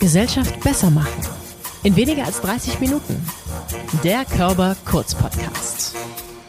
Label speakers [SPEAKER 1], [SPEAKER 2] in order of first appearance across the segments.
[SPEAKER 1] Gesellschaft besser machen. In weniger als 30 Minuten. Der Körper Kurz Podcast.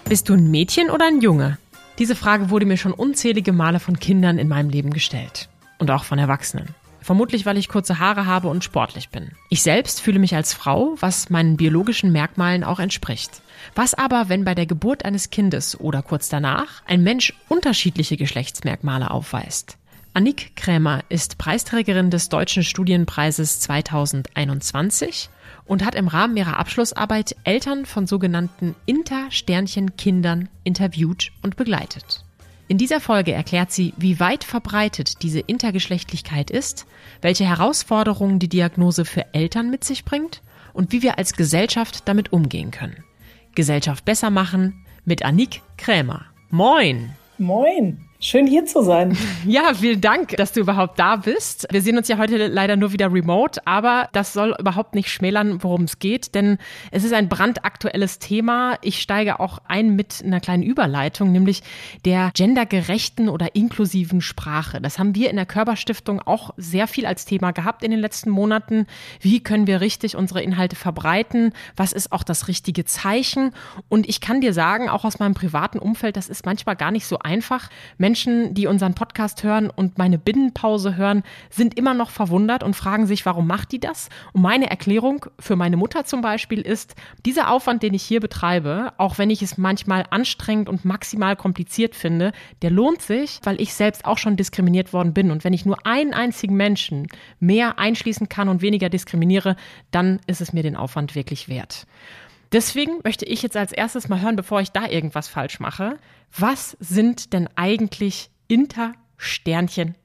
[SPEAKER 1] Bist du ein Mädchen oder ein Junge? Diese Frage wurde mir schon unzählige Male von Kindern in meinem Leben gestellt. Und auch von Erwachsenen. Vermutlich, weil ich kurze Haare habe und sportlich bin. Ich selbst fühle mich als Frau, was meinen biologischen Merkmalen auch entspricht. Was aber, wenn bei der Geburt eines Kindes oder kurz danach ein Mensch unterschiedliche Geschlechtsmerkmale aufweist? Annik Krämer ist Preisträgerin des Deutschen Studienpreises 2021 und hat im Rahmen ihrer Abschlussarbeit Eltern von sogenannten Inter-Sternchen-Kindern interviewt und begleitet. In dieser Folge erklärt sie, wie weit verbreitet diese Intergeschlechtlichkeit ist, welche Herausforderungen die Diagnose für Eltern mit sich bringt und wie wir als Gesellschaft damit umgehen können. Gesellschaft besser machen mit Annik Krämer. Moin!
[SPEAKER 2] Moin! Schön hier zu sein.
[SPEAKER 1] Ja, vielen Dank, dass du überhaupt da bist. Wir sehen uns ja heute leider nur wieder remote, aber das soll überhaupt nicht schmälern, worum es geht, denn es ist ein brandaktuelles Thema. Ich steige auch ein mit einer kleinen Überleitung, nämlich der gendergerechten oder inklusiven Sprache. Das haben wir in der Körperstiftung auch sehr viel als Thema gehabt in den letzten Monaten. Wie können wir richtig unsere Inhalte verbreiten? Was ist auch das richtige Zeichen? Und ich kann dir sagen, auch aus meinem privaten Umfeld, das ist manchmal gar nicht so einfach. Menschen, die unseren Podcast hören und meine Binnenpause hören, sind immer noch verwundert und fragen sich, warum macht die das? Und meine Erklärung für meine Mutter zum Beispiel ist, dieser Aufwand, den ich hier betreibe, auch wenn ich es manchmal anstrengend und maximal kompliziert finde, der lohnt sich, weil ich selbst auch schon diskriminiert worden bin. Und wenn ich nur einen einzigen Menschen mehr einschließen kann und weniger diskriminiere, dann ist es mir den Aufwand wirklich wert. Deswegen möchte ich jetzt als erstes mal hören, bevor ich da irgendwas falsch mache, was sind denn eigentlich Intersternchen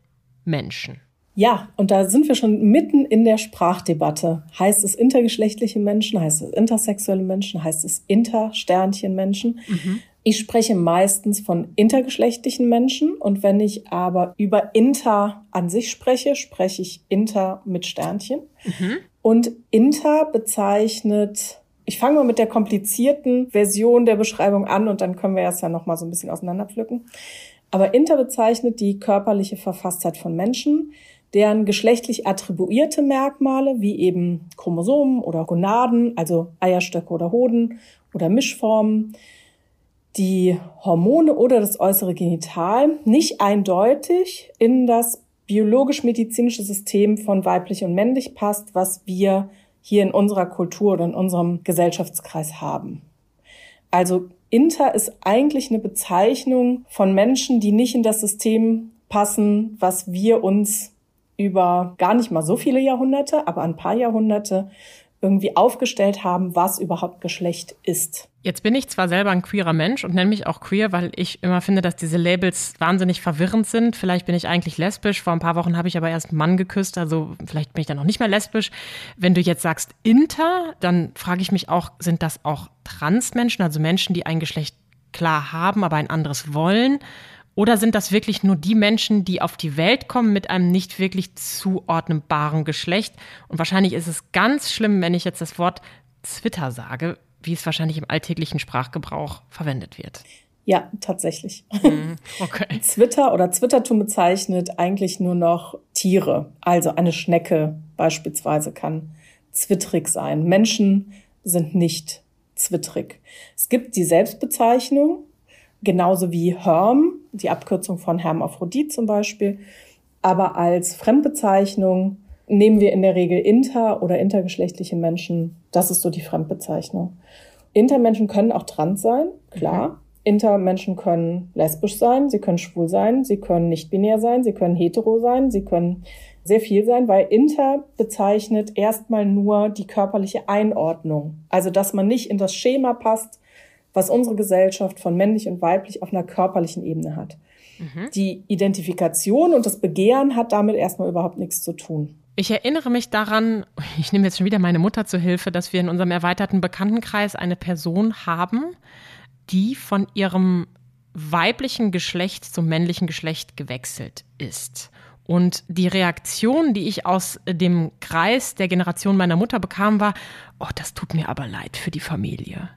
[SPEAKER 1] Menschen?
[SPEAKER 2] Ja, und da sind wir schon mitten in der Sprachdebatte. Heißt es intergeschlechtliche Menschen, heißt es intersexuelle Menschen, heißt es Intersternchen Menschen? Mhm. Ich spreche meistens von intergeschlechtlichen Menschen und wenn ich aber über Inter an sich spreche, spreche ich Inter mit Sternchen. Mhm. Und Inter bezeichnet ich fange mal mit der komplizierten Version der Beschreibung an und dann können wir es ja noch mal so ein bisschen auseinanderpflücken. Aber Inter bezeichnet die körperliche Verfasstheit von Menschen, deren geschlechtlich attribuierte Merkmale wie eben Chromosomen oder Gonaden, also Eierstöcke oder Hoden oder Mischformen, die Hormone oder das äußere Genital nicht eindeutig in das biologisch-medizinische System von weiblich und männlich passt, was wir hier in unserer Kultur oder in unserem Gesellschaftskreis haben. Also Inter ist eigentlich eine Bezeichnung von Menschen, die nicht in das System passen, was wir uns über gar nicht mal so viele Jahrhunderte, aber ein paar Jahrhunderte irgendwie aufgestellt haben, was überhaupt Geschlecht ist.
[SPEAKER 1] Jetzt bin ich zwar selber ein queerer Mensch und nenne mich auch queer, weil ich immer finde, dass diese Labels wahnsinnig verwirrend sind. Vielleicht bin ich eigentlich lesbisch. Vor ein paar Wochen habe ich aber erst einen Mann geküsst, also vielleicht bin ich dann noch nicht mehr lesbisch. Wenn du jetzt sagst inter, dann frage ich mich auch, sind das auch Transmenschen, also Menschen, die ein Geschlecht klar haben, aber ein anderes wollen? Oder sind das wirklich nur die Menschen, die auf die Welt kommen mit einem nicht wirklich zuordnenbaren Geschlecht? Und wahrscheinlich ist es ganz schlimm, wenn ich jetzt das Wort Twitter sage, wie es wahrscheinlich im alltäglichen Sprachgebrauch verwendet wird.
[SPEAKER 2] Ja, tatsächlich. Mhm, okay. Zwitter oder Zwittertum bezeichnet eigentlich nur noch Tiere. Also eine Schnecke beispielsweise kann zwittrig sein. Menschen sind nicht zwittrig. Es gibt die Selbstbezeichnung, genauso wie Herm, die Abkürzung von Hermaphrodit zum Beispiel. Aber als Fremdbezeichnung nehmen wir in der Regel inter- oder intergeschlechtliche Menschen. Das ist so die Fremdbezeichnung. Intermenschen können auch trans sein, klar. Mhm. Intermenschen können lesbisch sein, sie können schwul sein, sie können nicht binär sein, sie können hetero sein, sie können sehr viel sein, weil inter bezeichnet erstmal nur die körperliche Einordnung. Also, dass man nicht in das Schema passt, was unsere Gesellschaft von männlich und weiblich auf einer körperlichen Ebene hat. Mhm. Die Identifikation und das Begehren hat damit erstmal überhaupt nichts zu tun.
[SPEAKER 1] Ich erinnere mich daran, ich nehme jetzt schon wieder meine Mutter zur Hilfe, dass wir in unserem erweiterten Bekanntenkreis eine Person haben, die von ihrem weiblichen Geschlecht zum männlichen Geschlecht gewechselt ist. Und die Reaktion, die ich aus dem Kreis der Generation meiner Mutter bekam, war, oh, das tut mir aber leid für die Familie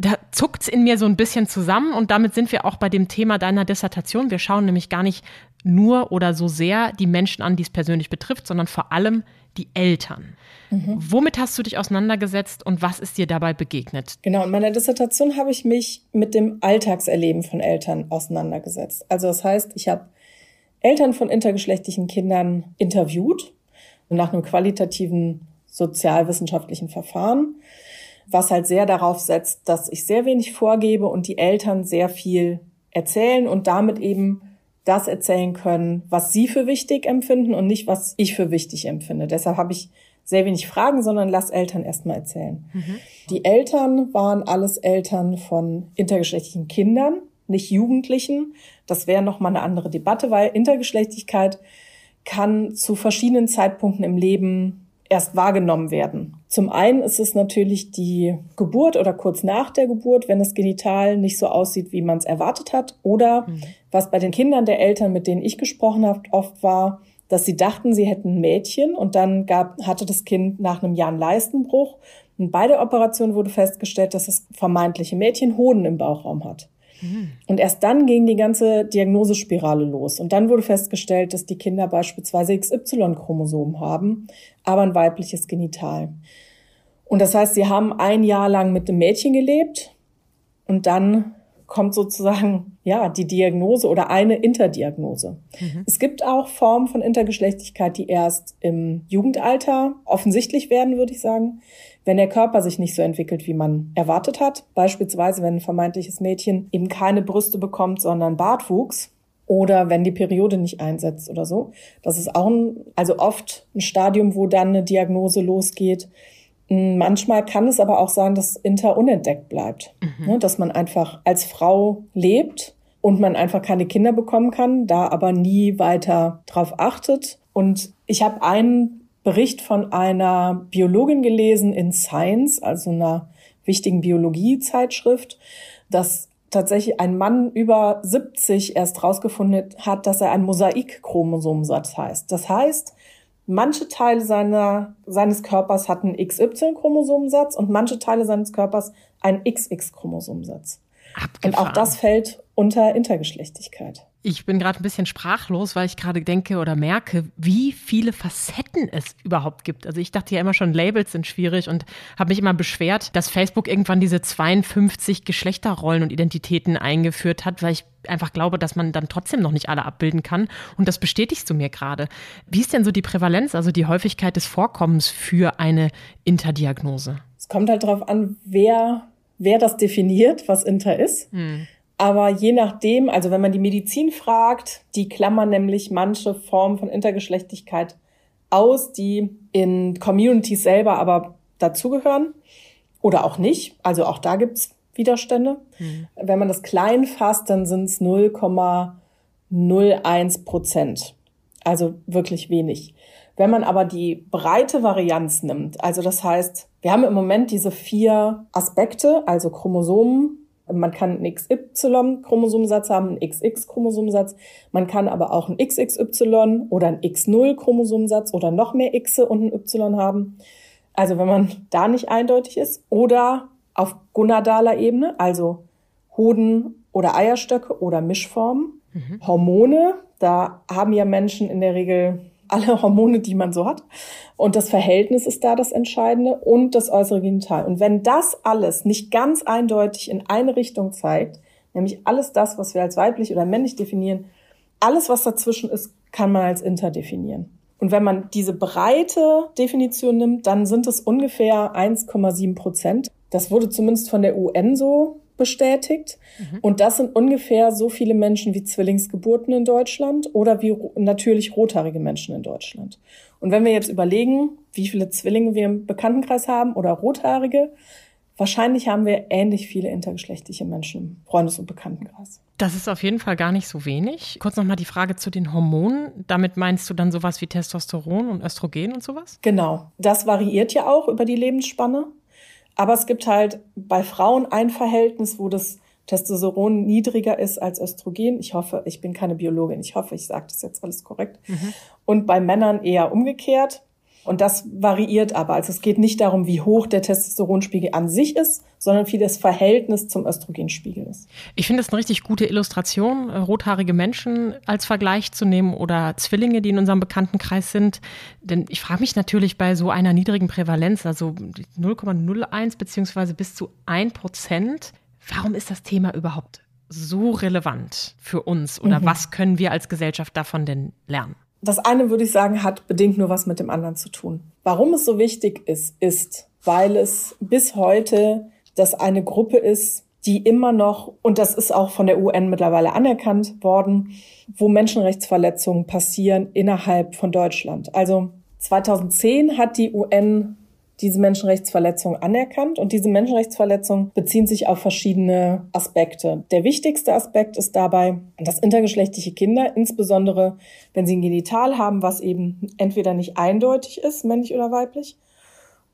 [SPEAKER 1] Da zuckt's in mir so ein bisschen zusammen und damit sind wir auch bei dem Thema deiner Dissertation. Wir schauen nämlich gar nicht nur oder so sehr die Menschen an, die es persönlich betrifft, sondern vor allem die Eltern. Mhm. Womit hast du dich auseinandergesetzt und was ist dir dabei begegnet?
[SPEAKER 2] Genau, in meiner Dissertation habe ich mich mit dem Alltagserleben von Eltern auseinandergesetzt. Also das heißt, ich habe Eltern von intergeschlechtlichen Kindern interviewt nach einem qualitativen sozialwissenschaftlichen Verfahren, was halt sehr darauf setzt, dass ich sehr wenig vorgebe und die Eltern sehr viel erzählen und damit eben das erzählen können, was sie für wichtig empfinden und nicht, was ich für wichtig empfinde. Deshalb habe ich sehr wenig Fragen, sondern lass Eltern erstmal erzählen. Mhm. Die Eltern waren alles Eltern von intergeschlechtlichen Kindern, nicht Jugendlichen. Das wäre nochmal eine andere Debatte, weil Intergeschlechtlichkeit kann zu verschiedenen Zeitpunkten im Leben erst wahrgenommen werden. Zum einen ist es natürlich die Geburt oder kurz nach der Geburt, wenn das Genital nicht so aussieht, wie man es erwartet hat. Oder mhm. was bei den Kindern der Eltern, mit denen ich gesprochen habe, oft war, dass sie dachten, sie hätten ein Mädchen und dann gab, hatte das Kind nach einem Jahr einen Leistenbruch. Und bei der Operation wurde festgestellt, dass das vermeintliche Mädchen Hoden im Bauchraum hat. Und erst dann ging die ganze Diagnosespirale los. Und dann wurde festgestellt, dass die Kinder beispielsweise XY-Chromosomen haben, aber ein weibliches Genital. Und das heißt, sie haben ein Jahr lang mit dem Mädchen gelebt und dann kommt sozusagen ja die Diagnose oder eine Interdiagnose. Mhm. Es gibt auch Formen von Intergeschlechtlichkeit, die erst im Jugendalter offensichtlich werden, würde ich sagen, wenn der Körper sich nicht so entwickelt, wie man erwartet hat. Beispielsweise, wenn ein vermeintliches Mädchen eben keine Brüste bekommt, sondern Bartwuchs. Oder wenn die Periode nicht einsetzt oder so. Das ist auch ein, also oft ein Stadium, wo dann eine Diagnose losgeht. Hm, manchmal kann es aber auch sein, dass Inter unentdeckt bleibt. Mhm. Ne, dass man einfach als Frau lebt und man einfach keine Kinder bekommen kann, da aber nie weiter drauf achtet. Und ich habe einen Bericht von einer Biologin gelesen in Science, also einer wichtigen Biologiezeitschrift, dass tatsächlich ein Mann über 70 erst rausgefunden hat, dass er ein Mosaik-Chromosomsatz heißt. Das heißt, manche Teile seiner, seines Körpers hatten XY-Chromosomensatz und manche Teile seines Körpers einen XX-Chromosomensatz. Und auch das fällt unter Intergeschlechtigkeit.
[SPEAKER 1] Ich bin gerade ein bisschen sprachlos, weil ich gerade denke oder merke, wie viele Facetten es überhaupt gibt. Also ich dachte ja immer schon, Labels sind schwierig und habe mich immer beschwert, dass Facebook irgendwann diese 52 Geschlechterrollen und Identitäten eingeführt hat, weil ich einfach glaube, dass man dann trotzdem noch nicht alle abbilden kann. Und das bestätigst du mir gerade. Wie ist denn so die Prävalenz, also die Häufigkeit des Vorkommens für eine Interdiagnose?
[SPEAKER 2] Es kommt halt darauf an, wer, wer das definiert, was Inter ist. Hm. Aber je nachdem, also wenn man die Medizin fragt, die klammern nämlich manche Formen von Intergeschlechtlichkeit aus, die in Communities selber aber dazugehören oder auch nicht. Also auch da gibt's Widerstände. Mhm. Wenn man das klein fasst, dann sind es 0,01 Prozent. Also wirklich wenig. Wenn man aber die breite Varianz nimmt, also das heißt, wir haben im Moment diese vier Aspekte, also Chromosomen, man kann einen XY-Chromosomsatz haben, einen XX-Chromosomsatz. Man kann aber auch einen XXY oder einen X0-Chromosomsatz oder noch mehr X und ein Y haben. Also wenn man da nicht eindeutig ist. Oder auf gonadaler Ebene, also Hoden oder Eierstöcke oder Mischformen. Mhm. Hormone, da haben ja Menschen in der Regel alle Hormone, die man so hat. Und das Verhältnis ist da das Entscheidende und das äußere Genital. Und wenn das alles nicht ganz eindeutig in eine Richtung zeigt, nämlich alles das, was wir als weiblich oder männlich definieren, alles, was dazwischen ist, kann man als inter definieren. Und wenn man diese breite Definition nimmt, dann sind es ungefähr 1,7 Prozent. Das wurde zumindest von der UN so bestätigt. Mhm. Und das sind ungefähr so viele Menschen wie Zwillingsgeburten in Deutschland oder wie natürlich rothaarige Menschen in Deutschland. Und wenn wir jetzt überlegen, wie viele Zwillinge wir im Bekanntenkreis haben oder rothaarige, wahrscheinlich haben wir ähnlich viele intergeschlechtliche Menschen im Freundes- und Bekanntenkreis.
[SPEAKER 1] Das ist auf jeden Fall gar nicht so wenig. Kurz nochmal die Frage zu den Hormonen. Damit meinst du dann sowas wie Testosteron und Östrogen und sowas?
[SPEAKER 2] Genau. Das variiert ja auch über die Lebensspanne. Aber es gibt halt bei Frauen ein Verhältnis, wo das Testosteron niedriger ist als Östrogen. Ich hoffe, ich bin keine Biologin. Ich hoffe, ich sage das jetzt alles korrekt. Mhm. Und bei Männern eher umgekehrt. Und das variiert aber. Also es geht nicht darum, wie hoch der Testosteronspiegel an sich ist, sondern wie das Verhältnis zum Östrogenspiegel ist.
[SPEAKER 1] Ich finde das eine richtig gute Illustration, äh, rothaarige Menschen als Vergleich zu nehmen oder Zwillinge, die in unserem Bekanntenkreis sind. Denn ich frage mich natürlich bei so einer niedrigen Prävalenz, also 0,01 beziehungsweise bis zu 1 Prozent, warum ist das Thema überhaupt so relevant für uns oder mhm. was können wir als Gesellschaft davon denn lernen?
[SPEAKER 2] Das eine würde ich sagen, hat bedingt nur was mit dem anderen zu tun. Warum es so wichtig ist, ist, weil es bis heute das eine Gruppe ist, die immer noch, und das ist auch von der UN mittlerweile anerkannt worden, wo Menschenrechtsverletzungen passieren innerhalb von Deutschland. Also 2010 hat die UN diese Menschenrechtsverletzung anerkannt und diese Menschenrechtsverletzungen beziehen sich auf verschiedene Aspekte. Der wichtigste Aspekt ist dabei, dass intergeschlechtliche Kinder, insbesondere wenn sie ein Genital haben, was eben entweder nicht eindeutig ist, männlich oder weiblich,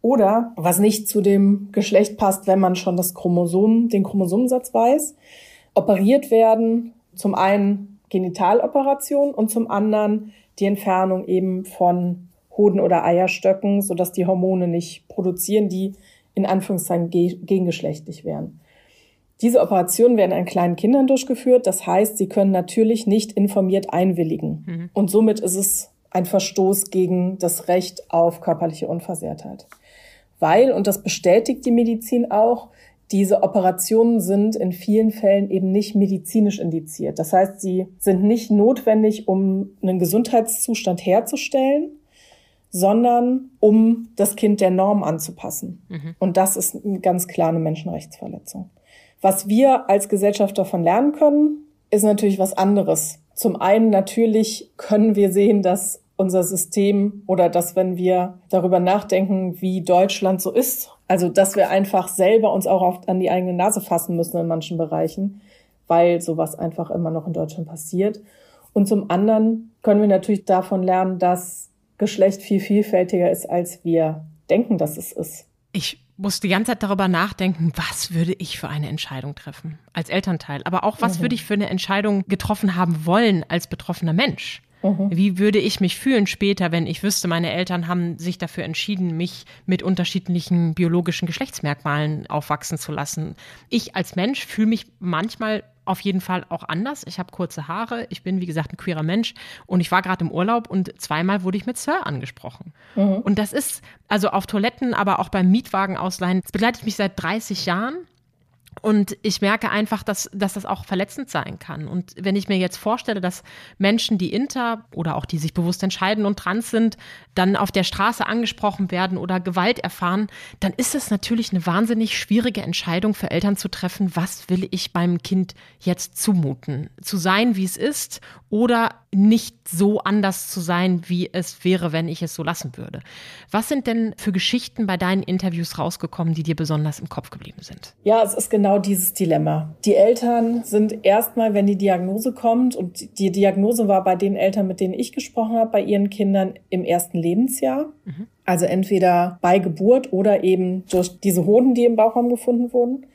[SPEAKER 2] oder was nicht zu dem Geschlecht passt, wenn man schon das Chromosom, den Chromosomensatz weiß, operiert werden, zum einen Genitaloperationen und zum anderen die Entfernung eben von Hoden oder Eierstöcken, sodass die Hormone nicht produzieren, die in Anführungszeichen gegengeschlechtlich wären. Diese Operationen werden an kleinen Kindern durchgeführt. Das heißt, sie können natürlich nicht informiert einwilligen. Mhm. Und somit ist es ein Verstoß gegen das Recht auf körperliche Unversehrtheit. Weil, und das bestätigt die Medizin auch, diese Operationen sind in vielen Fällen eben nicht medizinisch indiziert. Das heißt, sie sind nicht notwendig, um einen Gesundheitszustand herzustellen, sondern um das Kind der Norm anzupassen. Mhm. Und das ist ganz klar eine Menschenrechtsverletzung. Was wir als Gesellschaft davon lernen können, ist natürlich was anderes. Zum einen natürlich können wir sehen, dass unser System oder dass wenn wir darüber nachdenken, wie Deutschland so ist, also dass wir einfach selber uns auch oft an die eigene Nase fassen müssen in manchen Bereichen, weil sowas einfach immer noch in Deutschland passiert. Und zum anderen können wir natürlich davon lernen, dass Geschlecht viel vielfältiger ist, als wir denken, dass es ist.
[SPEAKER 1] Ich muss die ganze Zeit darüber nachdenken, was würde ich für eine Entscheidung treffen als Elternteil, aber auch was mhm. würde ich für eine Entscheidung getroffen haben wollen als betroffener Mensch. Mhm. Wie würde ich mich fühlen später, wenn ich wüsste, meine Eltern haben sich dafür entschieden, mich mit unterschiedlichen biologischen Geschlechtsmerkmalen aufwachsen zu lassen? Ich als Mensch fühle mich manchmal auf jeden Fall auch anders. Ich habe kurze Haare, ich bin wie gesagt ein queerer Mensch und ich war gerade im Urlaub und zweimal wurde ich mit Sir angesprochen. Mhm. Und das ist also auf Toiletten, aber auch beim Mietwagen ausleihen. Das begleitet mich seit 30 Jahren und ich merke einfach, dass, dass das auch verletzend sein kann. Und wenn ich mir jetzt vorstelle, dass Menschen, die inter oder auch die sich bewusst entscheiden und trans sind, dann auf der Straße angesprochen werden oder Gewalt erfahren, dann ist es natürlich eine wahnsinnig schwierige Entscheidung für Eltern zu treffen, was will ich beim Kind jetzt zumuten? Zu sein, wie es ist oder nicht so anders zu sein, wie es wäre, wenn ich es so lassen würde. Was sind denn für Geschichten bei deinen Interviews rausgekommen, die dir besonders im Kopf geblieben sind?
[SPEAKER 2] Ja, es ist genau dieses Dilemma. Die Eltern sind erstmal, wenn die Diagnose kommt, und die Diagnose war bei den Eltern, mit denen ich gesprochen habe, bei ihren Kindern im ersten Lebensjahr. Mhm. Also entweder bei Geburt oder eben durch diese Hoden, die im Bauchraum gefunden wurden.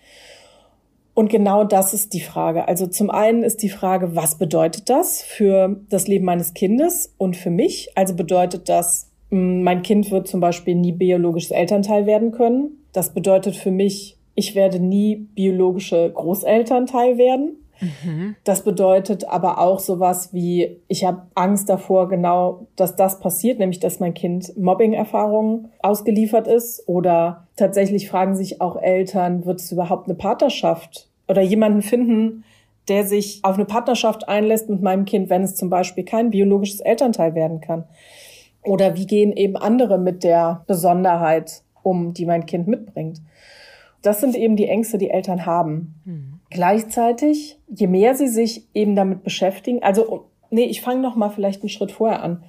[SPEAKER 2] Und genau das ist die Frage. Also zum einen ist die Frage, was bedeutet das für das Leben meines Kindes und für mich? Also bedeutet das, hm, mein Kind wird zum Beispiel nie biologisches Elternteil werden können. Das bedeutet für mich, ich werde nie biologische Großelternteil werden. Mhm. Das bedeutet aber auch sowas wie, ich habe Angst davor, genau, dass das passiert, nämlich dass mein Kind Mobbing-Erfahrungen ausgeliefert ist. Oder tatsächlich fragen sich auch Eltern, wird es überhaupt eine Partnerschaft oder jemanden finden, der sich auf eine Partnerschaft einlässt mit meinem Kind, wenn es zum Beispiel kein biologisches Elternteil werden kann? Oder wie gehen eben andere mit der Besonderheit um, die mein Kind mitbringt? Das sind eben die Ängste, die Eltern haben. Mhm. Gleichzeitig, je mehr sie sich eben damit beschäftigen, also nee, ich fange noch mal vielleicht einen Schritt vorher an.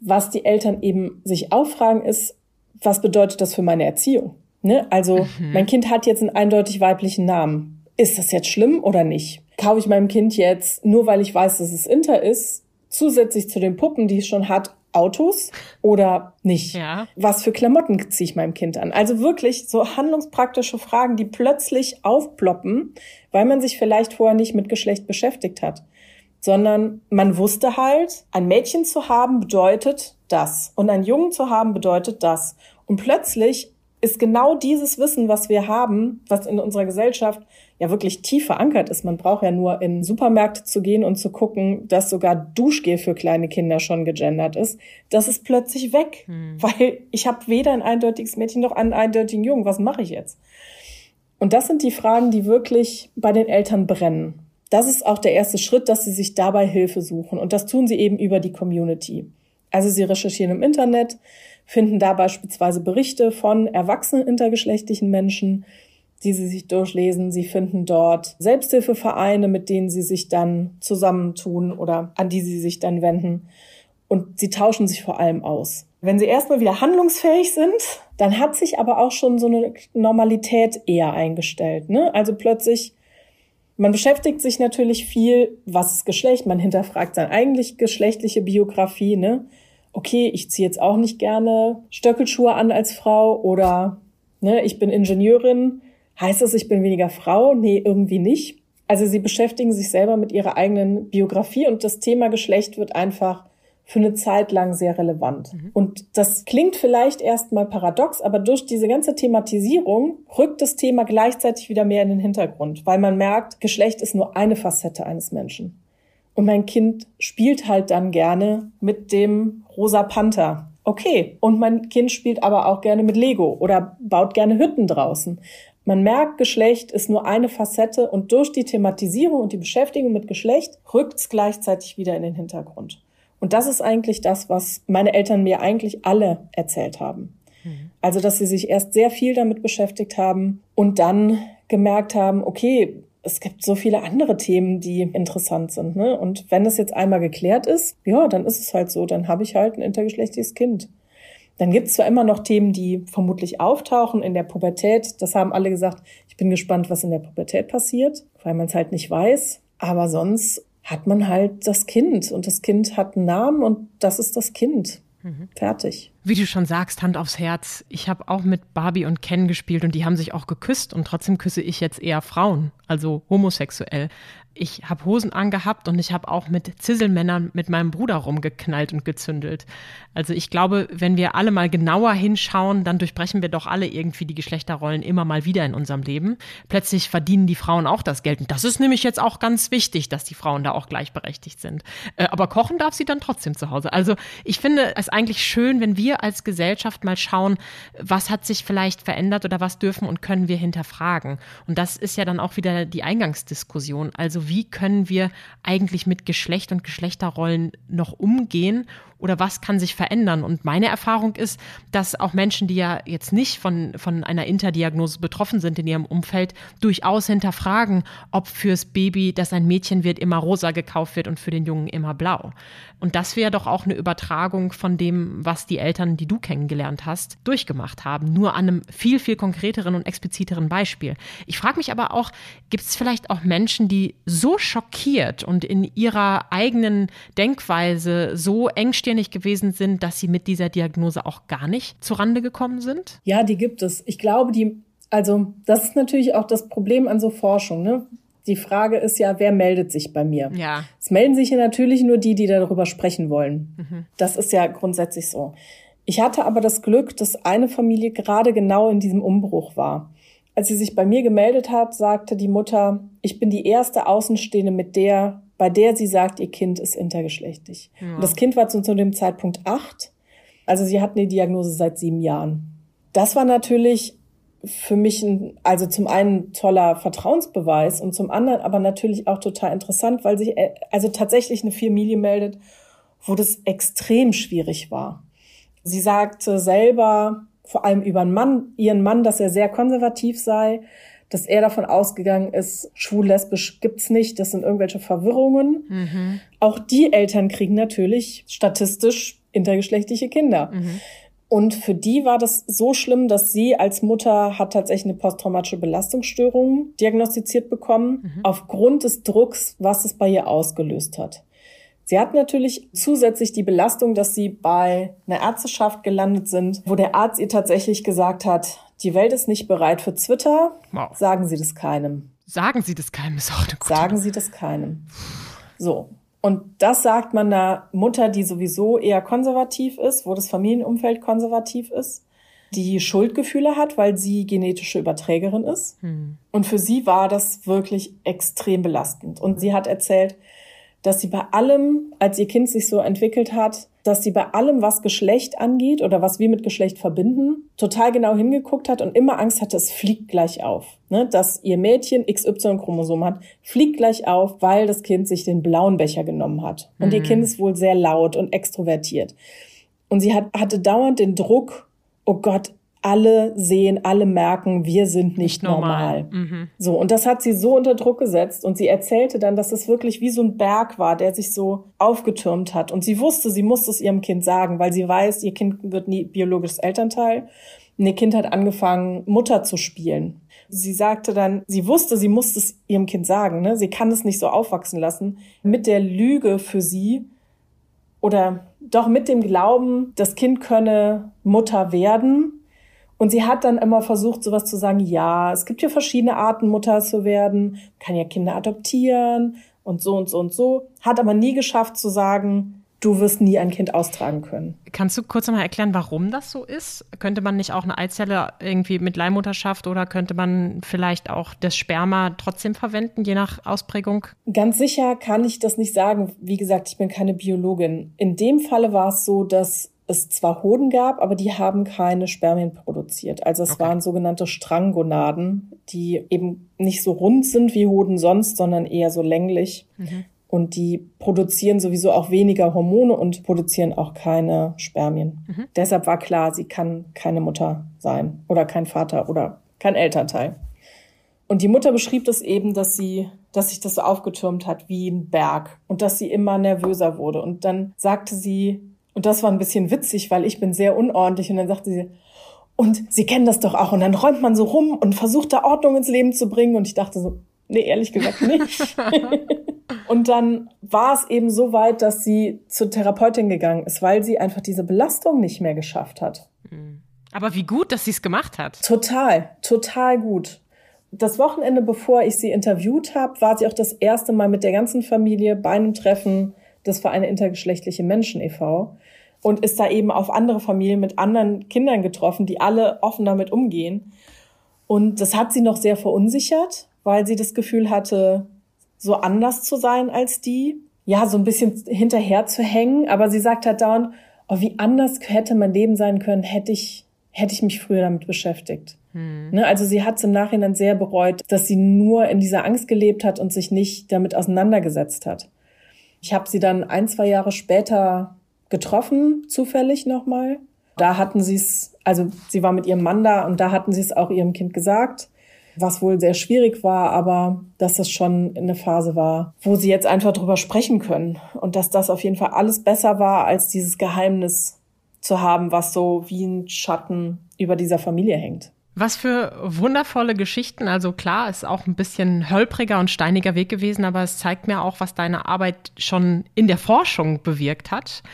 [SPEAKER 2] Was die Eltern eben sich auffragen ist, was bedeutet das für meine Erziehung? Ne? Also mhm. mein Kind hat jetzt einen eindeutig weiblichen Namen. Ist das jetzt schlimm oder nicht? Kaufe ich meinem Kind jetzt, nur weil ich weiß, dass es Inter ist, zusätzlich zu den Puppen, die es schon hat, Autos oder nicht? Ja. Was für Klamotten ziehe ich meinem Kind an? Also wirklich so handlungspraktische Fragen, die plötzlich aufploppen, weil man sich vielleicht vorher nicht mit Geschlecht beschäftigt hat. sondern man wusste halt, ein Mädchen zu haben bedeutet das und ein Jungen zu haben bedeutet das. Und plötzlich ist genau dieses Wissen, was wir haben, was in unserer Gesellschaft ja wirklich tief verankert ist. Man braucht ja nur in Supermärkte zu gehen und zu gucken, dass sogar Duschgel für kleine Kinder schon gegendert ist. Das ist plötzlich weg, hm. weil ich habe weder ein eindeutiges Mädchen noch einen eindeutigen Jungen. Was mache ich jetzt? Und das sind die Fragen, die wirklich bei den Eltern brennen. Das ist auch der erste Schritt, dass sie sich dabei Hilfe suchen. Und das tun sie eben über die Community. Also sie recherchieren im Internet, finden da beispielsweise Berichte von erwachsenen intergeschlechtlichen Menschen, die sie sich durchlesen. Sie finden dort Selbsthilfevereine, mit denen sie sich dann zusammentun oder an die sie sich dann wenden. Und sie tauschen sich vor allem aus. Wenn sie erstmal wieder handlungsfähig sind, dann hat sich aber auch schon so eine Normalität eher eingestellt. Ne? Also plötzlich, man beschäftigt sich natürlich viel, was ist Geschlecht, man hinterfragt seine eigentlich geschlechtliche Biografie. Ne? Okay, ich ziehe jetzt auch nicht gerne Stöckelschuhe an als Frau oder ne, ich bin Ingenieurin Heißt das, ich bin weniger Frau? Nee, irgendwie nicht. Also sie beschäftigen sich selber mit ihrer eigenen Biografie und das Thema Geschlecht wird einfach für eine Zeit lang sehr relevant. Mhm. Und das klingt vielleicht erstmal paradox, aber durch diese ganze Thematisierung rückt das Thema gleichzeitig wieder mehr in den Hintergrund, weil man merkt, Geschlecht ist nur eine Facette eines Menschen. Und mein Kind spielt halt dann gerne mit dem rosa Panther. Okay. Und mein Kind spielt aber auch gerne mit Lego oder baut gerne Hütten draußen. Man merkt, Geschlecht ist nur eine Facette und durch die Thematisierung und die Beschäftigung mit Geschlecht rückt es gleichzeitig wieder in den Hintergrund. Und das ist eigentlich das, was meine Eltern mir eigentlich alle erzählt haben. Mhm. Also, dass sie sich erst sehr viel damit beschäftigt haben und dann gemerkt haben, okay, es gibt so viele andere Themen, die interessant sind. Ne? Und wenn es jetzt einmal geklärt ist, ja, dann ist es halt so, dann habe ich halt ein intergeschlechtliches Kind. Dann gibt es zwar immer noch Themen, die vermutlich auftauchen in der Pubertät. Das haben alle gesagt. Ich bin gespannt, was in der Pubertät passiert, weil man es halt nicht weiß. Aber sonst hat man halt das Kind und das Kind hat einen Namen und das ist das Kind. Mhm. Fertig.
[SPEAKER 1] Wie du schon sagst, Hand aufs Herz. Ich habe auch mit Barbie und Ken gespielt und die haben sich auch geküsst und trotzdem küsse ich jetzt eher Frauen, also homosexuell ich habe Hosen angehabt und ich habe auch mit Zisselmännern mit meinem Bruder rumgeknallt und gezündelt. Also ich glaube, wenn wir alle mal genauer hinschauen, dann durchbrechen wir doch alle irgendwie die Geschlechterrollen immer mal wieder in unserem Leben. Plötzlich verdienen die Frauen auch das Geld. Und das ist nämlich jetzt auch ganz wichtig, dass die Frauen da auch gleichberechtigt sind. Äh, aber kochen darf sie dann trotzdem zu Hause. Also ich finde es eigentlich schön, wenn wir als Gesellschaft mal schauen, was hat sich vielleicht verändert oder was dürfen und können wir hinterfragen. Und das ist ja dann auch wieder die Eingangsdiskussion. Also wie können wir eigentlich mit Geschlecht und Geschlechterrollen noch umgehen oder was kann sich verändern? Und meine Erfahrung ist, dass auch Menschen, die ja jetzt nicht von, von einer Interdiagnose betroffen sind in ihrem Umfeld, durchaus hinterfragen, ob fürs Baby, das ein Mädchen wird, immer rosa gekauft wird und für den Jungen immer blau. Und das wäre doch auch eine Übertragung von dem, was die Eltern, die du kennengelernt hast, durchgemacht haben. Nur an einem viel, viel konkreteren und expliziteren Beispiel. Ich frage mich aber auch, gibt es vielleicht auch Menschen, die so schockiert und in ihrer eigenen Denkweise so engstirnig gewesen sind, dass sie mit dieser Diagnose auch gar nicht zurande gekommen sind?
[SPEAKER 2] Ja, die gibt es. Ich glaube, die, also das ist natürlich auch das Problem an so Forschung. Ne? die Frage ist ja, wer meldet sich bei mir?
[SPEAKER 1] Ja.
[SPEAKER 2] Es melden sich ja natürlich nur die, die darüber sprechen wollen. Mhm. Das ist ja grundsätzlich so. Ich hatte aber das Glück, dass eine Familie gerade genau in diesem Umbruch war. Als sie sich bei mir gemeldet hat, sagte die Mutter, ich bin die erste Außenstehende, mit der, bei der sie sagt, ihr Kind ist intergeschlechtlich. Ja. Und das Kind war zu, zu dem Zeitpunkt acht. Also sie hatten die Diagnose seit sieben Jahren. Das war natürlich für mich ein, also zum einen toller Vertrauensbeweis und zum anderen aber natürlich auch total interessant, weil sich äh, also tatsächlich eine Familie meldet, wo das extrem schwierig war. Sie sagte selber, vor allem über einen Mann, ihren Mann, dass er sehr konservativ sei, dass er davon ausgegangen ist, schwul-lesbisch gibt's nicht, das sind irgendwelche Verwirrungen. Mhm. Auch die Eltern kriegen natürlich statistisch intergeschlechtliche Kinder. Mhm. Und für die war das so schlimm, dass sie als Mutter hat tatsächlich eine posttraumatische Belastungsstörung diagnostiziert bekommen, mhm. aufgrund des Drucks, was es bei ihr ausgelöst hat. Sie hat natürlich zusätzlich die Belastung, dass sie bei einer Ärzteschaft gelandet sind, wo der Arzt ihr tatsächlich gesagt hat, die Welt ist nicht bereit für Twitter. Wow. Sagen Sie das keinem.
[SPEAKER 1] Sagen Sie das keinem ist auch eine
[SPEAKER 2] gute Sagen Sie das keinem. So. Und das sagt man einer Mutter, die sowieso eher konservativ ist, wo das Familienumfeld konservativ ist, die Schuldgefühle hat, weil sie genetische Überträgerin ist. Hm. Und für sie war das wirklich extrem belastend. Und sie hat erzählt, dass sie bei allem, als ihr Kind sich so entwickelt hat, dass sie bei allem, was Geschlecht angeht oder was wir mit Geschlecht verbinden, total genau hingeguckt hat und immer Angst hatte, es fliegt gleich auf. Ne? Dass ihr Mädchen XY-Chromosom hat, fliegt gleich auf, weil das Kind sich den blauen Becher genommen hat. Und mhm. ihr Kind ist wohl sehr laut und extrovertiert. Und sie hat, hatte dauernd den Druck, oh Gott, alle sehen, alle merken, wir sind nicht, nicht normal. normal. Mhm. So, und das hat sie so unter Druck gesetzt. Und sie erzählte dann, dass es wirklich wie so ein Berg war, der sich so aufgetürmt hat. Und sie wusste, sie musste es ihrem Kind sagen, weil sie weiß, ihr Kind wird nie biologisches Elternteil. Und ihr Kind hat angefangen, Mutter zu spielen. Sie sagte dann, sie wusste, sie musste es ihrem Kind sagen, ne? Sie kann es nicht so aufwachsen lassen. Mit der Lüge für sie oder doch mit dem Glauben, das Kind könne Mutter werden und sie hat dann immer versucht, sowas zu sagen, ja, es gibt ja verschiedene Arten, Mutter zu werden, kann ja Kinder adoptieren und so und so und so, hat aber nie geschafft zu sagen, du wirst nie ein Kind austragen können.
[SPEAKER 1] Kannst du kurz nochmal erklären, warum das so ist? Könnte man nicht auch eine Eizelle irgendwie mit Leihmutterschaft oder könnte man vielleicht auch das Sperma trotzdem verwenden, je nach Ausprägung?
[SPEAKER 2] Ganz sicher kann ich das nicht sagen. Wie gesagt, ich bin keine Biologin. In dem Falle war es so, dass es zwar Hoden gab, aber die haben keine Spermien produziert. Also es okay. waren sogenannte Stranggonaden, die eben nicht so rund sind wie Hoden sonst, sondern eher so länglich. Mhm. Und die produzieren sowieso auch weniger Hormone und produzieren auch keine Spermien. Mhm. Deshalb war klar, sie kann keine Mutter sein oder kein Vater oder kein Elternteil. Und die Mutter beschrieb das eben, dass sie, dass sich das so aufgetürmt hat wie ein Berg und dass sie immer nervöser wurde. Und dann sagte sie, und das war ein bisschen witzig, weil ich bin sehr unordentlich. Und dann sagte sie, und Sie kennen das doch auch. Und dann räumt man so rum und versucht da Ordnung ins Leben zu bringen. Und ich dachte so, nee, ehrlich gesagt nicht. und dann war es eben so weit, dass sie zur Therapeutin gegangen ist, weil sie einfach diese Belastung nicht mehr geschafft hat.
[SPEAKER 1] Hm. Aber wie gut, dass sie es gemacht hat.
[SPEAKER 2] Total, total gut. Das Wochenende, bevor ich sie interviewt habe, war sie auch das erste Mal mit der ganzen Familie bei einem Treffen des Vereine Intergeschlechtliche Menschen e.V und ist da eben auf andere Familien mit anderen Kindern getroffen, die alle offen damit umgehen. Und das hat sie noch sehr verunsichert, weil sie das Gefühl hatte, so anders zu sein als die. Ja, so ein bisschen hinterher zu hängen. Aber sie sagt halt dauernd, oh, wie anders hätte mein Leben sein können, hätte ich, hätte ich mich früher damit beschäftigt. Hm. Ne, also sie hat im Nachhinein sehr bereut, dass sie nur in dieser Angst gelebt hat und sich nicht damit auseinandergesetzt hat. Ich habe sie dann ein, zwei Jahre später getroffen, zufällig nochmal. Da hatten sie es, also sie war mit ihrem Mann da und da hatten sie es auch ihrem Kind gesagt, was wohl sehr schwierig war, aber dass das schon eine Phase war, wo sie jetzt einfach drüber sprechen können und dass das auf jeden Fall alles besser war, als dieses Geheimnis zu haben, was so wie ein Schatten über dieser Familie hängt.
[SPEAKER 1] Was für wundervolle Geschichten. Also klar, ist auch ein bisschen holpriger und steiniger Weg gewesen, aber es zeigt mir auch, was deine Arbeit schon in der Forschung bewirkt hat.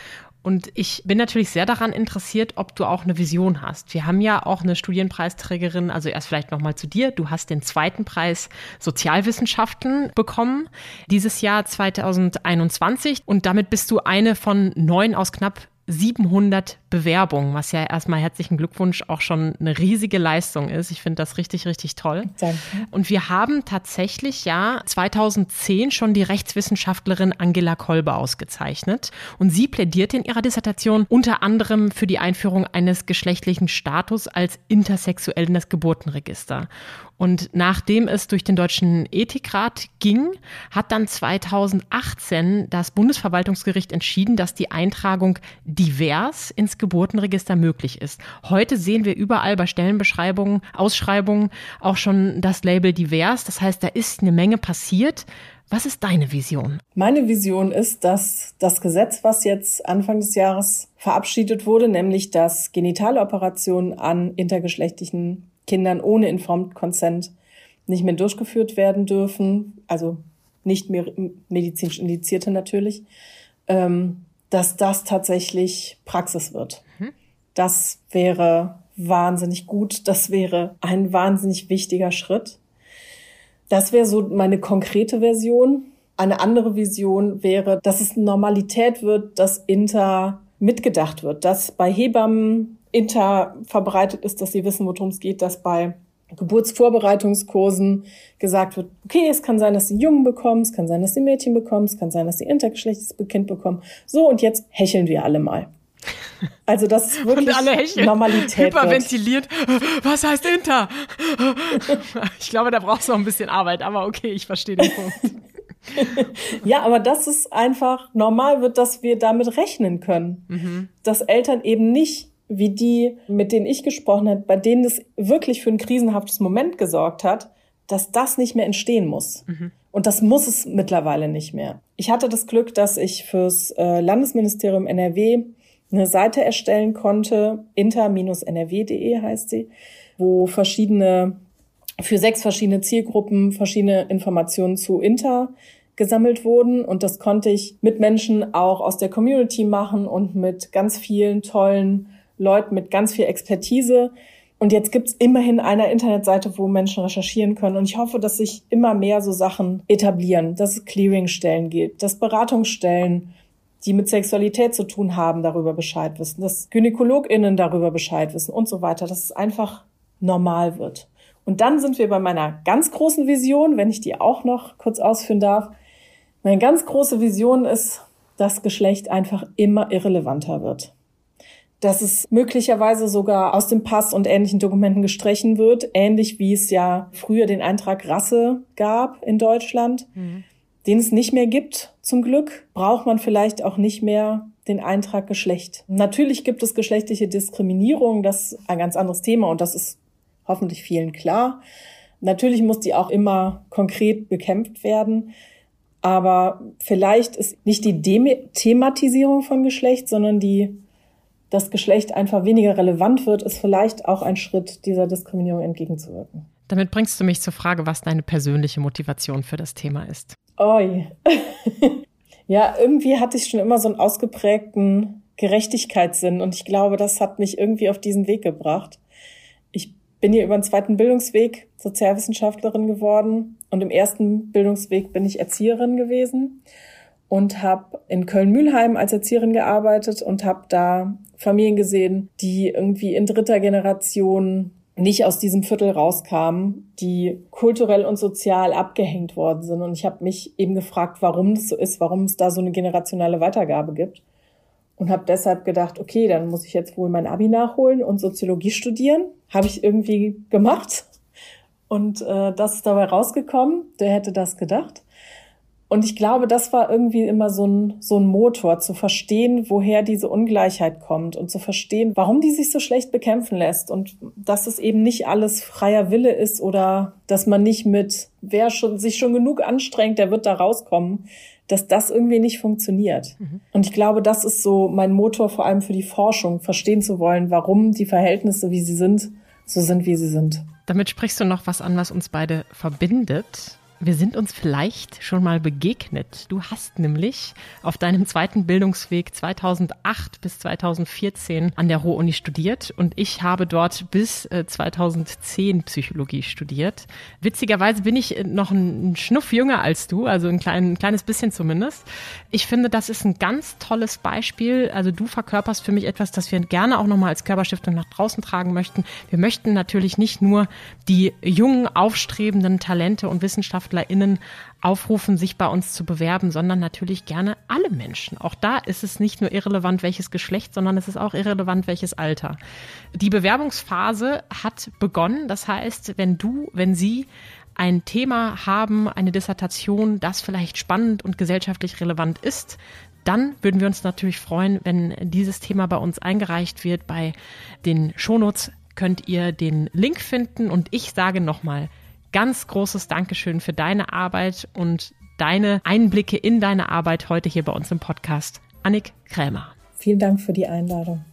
[SPEAKER 1] Und ich bin natürlich sehr daran interessiert, ob du auch eine Vision hast. Wir haben ja auch eine Studienpreisträgerin, also erst vielleicht nochmal zu dir. Du hast den zweiten Preis Sozialwissenschaften bekommen, dieses Jahr 2021. Und damit bist du eine von neun aus knapp 700 Bewerbungen, was ja erstmal herzlichen Glückwunsch auch schon eine riesige Leistung ist. Ich finde das richtig, richtig toll. Danke. Und wir haben tatsächlich ja 2010 schon die Rechtswissenschaftlerin Angela Kolbe ausgezeichnet. Und sie plädierte in ihrer Dissertation unter anderem für die Einführung eines geschlechtlichen Status als intersexuell in das Geburtenregister. Und nachdem es durch den Deutschen Ethikrat ging, hat dann 2018 das Bundesverwaltungsgericht entschieden, dass die Eintragung divers ins Geburtenregister möglich ist. Heute sehen wir überall bei Stellenbeschreibungen, Ausschreibungen auch schon das Label divers. Das heißt, da ist eine Menge passiert. Was ist deine Vision?
[SPEAKER 2] Meine Vision ist, dass das Gesetz, was jetzt Anfang des Jahres verabschiedet wurde, nämlich dass Genitaloperationen an intergeschlechtlichen Kindern ohne Informed Consent nicht mehr durchgeführt werden dürfen, also nicht mehr medizinisch indizierte natürlich, ähm, dass das tatsächlich Praxis wird. Mhm. Das wäre wahnsinnig gut, das wäre ein wahnsinnig wichtiger Schritt. Das wäre so meine konkrete Version. Eine andere Vision wäre, dass es Normalität wird, dass Inter mitgedacht wird, dass bei Hebammen Inter verbreitet ist, dass sie wissen, worum es geht, dass bei Geburtsvorbereitungskursen gesagt wird, okay, es kann sein, dass sie Jungen bekommen, es kann sein, dass sie Mädchen bekommen, es kann sein, dass sie intergeschlechtliches Kind bekommen. So, und jetzt hecheln wir alle mal. Also das ist wirklich
[SPEAKER 1] und alle hecheln,
[SPEAKER 2] Normalität.
[SPEAKER 1] Hyperventiliert. Wird. Was heißt Inter? Ich glaube, da brauchst du noch ein bisschen Arbeit, aber okay, ich verstehe den Punkt.
[SPEAKER 2] ja, aber das ist einfach normal wird, dass wir damit rechnen können. Mhm. Dass Eltern eben nicht wie die, mit denen ich gesprochen habe, bei denen es wirklich für ein krisenhaftes Moment gesorgt hat, dass das nicht mehr entstehen muss. Mhm. Und das muss es mittlerweile nicht mehr. Ich hatte das Glück, dass ich fürs äh, Landesministerium NRW eine Seite erstellen konnte, inter-nrw.de heißt sie, wo verschiedene, für sechs verschiedene Zielgruppen verschiedene Informationen zu Inter gesammelt wurden. Und das konnte ich mit Menschen auch aus der Community machen und mit ganz vielen tollen Leuten mit ganz viel Expertise. Und jetzt gibt's immerhin eine Internetseite, wo Menschen recherchieren können. Und ich hoffe, dass sich immer mehr so Sachen etablieren, dass es Clearingstellen gibt, dass Beratungsstellen, die mit Sexualität zu tun haben, darüber Bescheid wissen, dass GynäkologInnen darüber Bescheid wissen und so weiter, dass es einfach normal wird. Und dann sind wir bei meiner ganz großen Vision, wenn ich die auch noch kurz ausführen darf. Meine ganz große Vision ist, dass Geschlecht einfach immer irrelevanter wird dass es möglicherweise sogar aus dem Pass und ähnlichen Dokumenten gestrichen wird, ähnlich wie es ja früher den Eintrag Rasse gab in Deutschland, mhm. den es nicht mehr gibt. Zum Glück braucht man vielleicht auch nicht mehr den Eintrag Geschlecht. Natürlich gibt es geschlechtliche Diskriminierung, das ist ein ganz anderes Thema und das ist hoffentlich vielen klar. Natürlich muss die auch immer konkret bekämpft werden. Aber vielleicht ist nicht die Thematisierung von Geschlecht, sondern die das Geschlecht einfach weniger relevant wird, ist vielleicht auch ein Schritt, dieser Diskriminierung entgegenzuwirken.
[SPEAKER 1] Damit bringst du mich zur Frage, was deine persönliche Motivation für das Thema ist.
[SPEAKER 2] Oi. ja, irgendwie hatte ich schon immer so einen ausgeprägten Gerechtigkeitssinn und ich glaube, das hat mich irgendwie auf diesen Weg gebracht. Ich bin hier über einen zweiten Bildungsweg Sozialwissenschaftlerin geworden und im ersten Bildungsweg bin ich Erzieherin gewesen und habe in Köln-Mühlheim als Erzieherin gearbeitet und habe da Familien gesehen, die irgendwie in dritter Generation nicht aus diesem Viertel rauskamen, die kulturell und sozial abgehängt worden sind. Und ich habe mich eben gefragt, warum das so ist, warum es da so eine generationale Weitergabe gibt. Und habe deshalb gedacht, okay, dann muss ich jetzt wohl mein Abi nachholen und Soziologie studieren. Habe ich irgendwie gemacht. Und äh, das ist dabei rausgekommen. Der hätte das gedacht. Und ich glaube, das war irgendwie immer so ein, so ein Motor, zu verstehen, woher diese Ungleichheit kommt und zu verstehen, warum die sich so schlecht bekämpfen lässt und dass es eben nicht alles freier Wille ist oder dass man nicht mit, wer schon, sich schon genug anstrengt, der wird da rauskommen, dass das irgendwie nicht funktioniert. Mhm. Und ich glaube, das ist so mein Motor vor allem für die Forschung, verstehen zu wollen, warum die Verhältnisse, wie sie sind, so sind, wie sie sind.
[SPEAKER 1] Damit sprichst du noch was an, was uns beide verbindet. Wir sind uns vielleicht schon mal begegnet. Du hast nämlich auf deinem zweiten Bildungsweg 2008 bis 2014 an der Ruhr-Uni studiert und ich habe dort bis 2010 äh, Psychologie studiert. Witzigerweise bin ich äh, noch ein Schnuff jünger als du, also ein, klein, ein kleines bisschen zumindest. Ich finde, das ist ein ganz tolles Beispiel. Also du verkörperst für mich etwas, das wir gerne auch nochmal als Körperstiftung nach draußen tragen möchten. Wir möchten natürlich nicht nur die jungen, aufstrebenden Talente und Wissenschaftler WissenschaftlerInnen aufrufen, sich bei uns zu bewerben, sondern natürlich gerne alle Menschen. Auch da ist es nicht nur irrelevant, welches Geschlecht, sondern es ist auch irrelevant, welches Alter. Die Bewerbungsphase hat begonnen. Das heißt, wenn du, wenn sie ein Thema haben, eine Dissertation, das vielleicht spannend und gesellschaftlich relevant ist, dann würden wir uns natürlich freuen, wenn dieses Thema bei uns eingereicht wird. Bei den Shownotes könnt ihr den Link finden und ich sage nochmal ganz großes Dankeschön für deine Arbeit und deine Einblicke in deine Arbeit heute hier bei uns im Podcast. Annik Krämer.
[SPEAKER 2] Vielen Dank für die Einladung.